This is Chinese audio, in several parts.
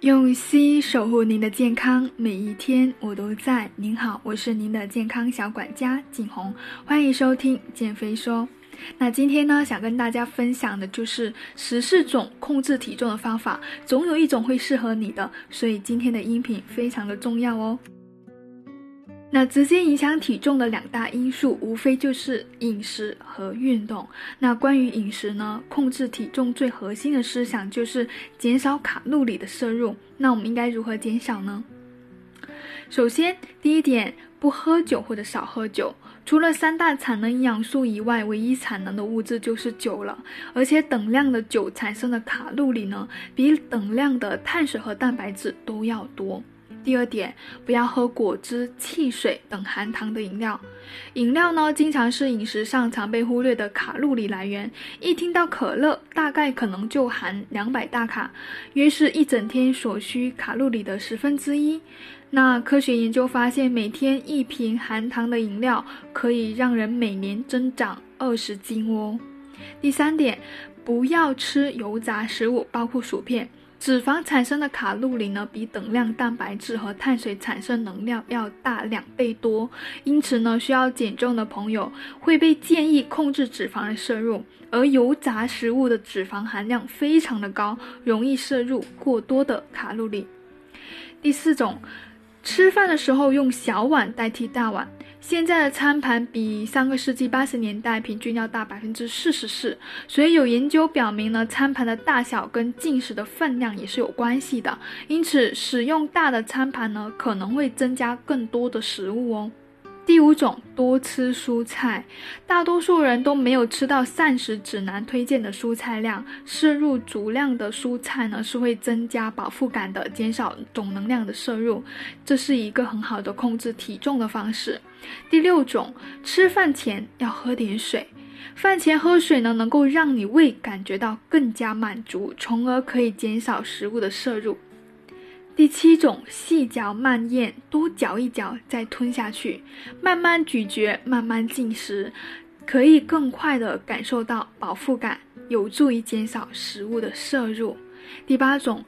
用心守护您的健康，每一天我都在。您好，我是您的健康小管家景红，欢迎收听减肥说。那今天呢，想跟大家分享的就是十四种控制体重的方法，总有一种会适合你的，所以今天的音频非常的重要哦。那直接影响体重的两大因素，无非就是饮食和运动。那关于饮食呢，控制体重最核心的思想就是减少卡路里的摄入。那我们应该如何减少呢？首先，第一点，不喝酒或者少喝酒。除了三大产能营养素以外，唯一产能的物质就是酒了。而且等量的酒产生的卡路里呢，比等量的碳水和蛋白质都要多。第二点，不要喝果汁、汽水等含糖的饮料。饮料呢，经常是饮食上常被忽略的卡路里来源。一听到可乐，大概可能就含两百大卡，约是一整天所需卡路里的十分之一。那科学研究发现，每天一瓶含糖的饮料可以让人每年增长二十斤哦。第三点，不要吃油炸食物，包括薯片。脂肪产生的卡路里呢，比等量蛋白质和碳水产生能量要大两倍多，因此呢，需要减重的朋友会被建议控制脂肪的摄入。而油炸食物的脂肪含量非常的高，容易摄入过多的卡路里。第四种。吃饭的时候用小碗代替大碗。现在的餐盘比上个世纪八十年代平均要大百分之四十四，所以有研究表明呢，餐盘的大小跟进食的分量也是有关系的。因此，使用大的餐盘呢，可能会增加更多的食物哦。第五种，多吃蔬菜。大多数人都没有吃到膳食指南推荐的蔬菜量，摄入足量的蔬菜呢，是会增加饱腹感的，减少总能量的摄入，这是一个很好的控制体重的方式。第六种，吃饭前要喝点水。饭前喝水呢，能够让你胃感觉到更加满足，从而可以减少食物的摄入。第七种，细嚼慢咽，多嚼一嚼再吞下去，慢慢咀嚼，慢慢进食，可以更快的感受到饱腹感，有助于减少食物的摄入。第八种，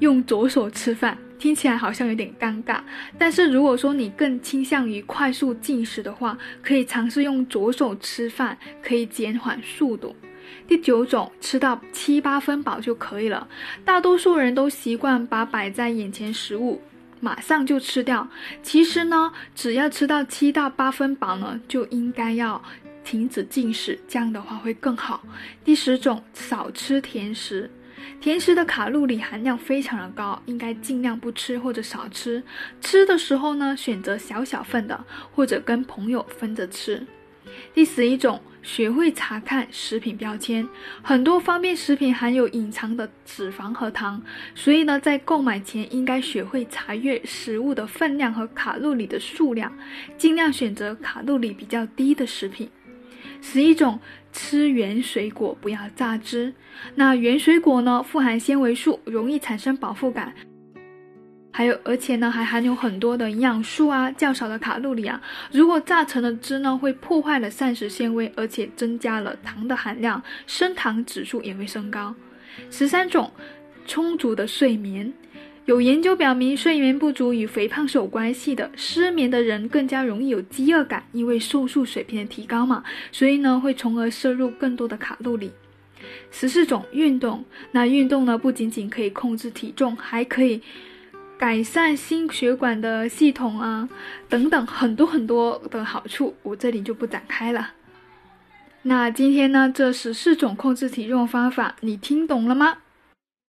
用左手吃饭，听起来好像有点尴尬，但是如果说你更倾向于快速进食的话，可以尝试用左手吃饭，可以减缓速度。第九种，吃到七八分饱就可以了。大多数人都习惯把摆在眼前食物马上就吃掉。其实呢，只要吃到七到八分饱呢，就应该要停止进食，这样的话会更好。第十种，少吃甜食。甜食的卡路里含量非常的高，应该尽量不吃或者少吃。吃的时候呢，选择小小份的，或者跟朋友分着吃。第十一种，学会查看食品标签。很多方便食品含有隐藏的脂肪和糖，所以呢，在购买前应该学会查阅食物的分量和卡路里的数量，尽量选择卡路里比较低的食品。十一种，吃原水果，不要榨汁。那原水果呢，富含纤维素，容易产生饱腹感。还有，而且呢，还含有很多的营养素啊，较少的卡路里啊。如果榨成的汁呢，会破坏了膳食纤维，而且增加了糖的含量，升糖指数也会升高。十三种，充足的睡眠。有研究表明，睡眠不足与肥胖是有关系的。失眠的人更加容易有饥饿感，因为瘦素水平的提高嘛，所以呢，会从而摄入更多的卡路里。十四种，运动。那运动呢，不仅仅可以控制体重，还可以。改善心血管的系统啊，等等很多很多的好处，我这里就不展开了。那今天呢，这十四种控制体重方法，你听懂了吗？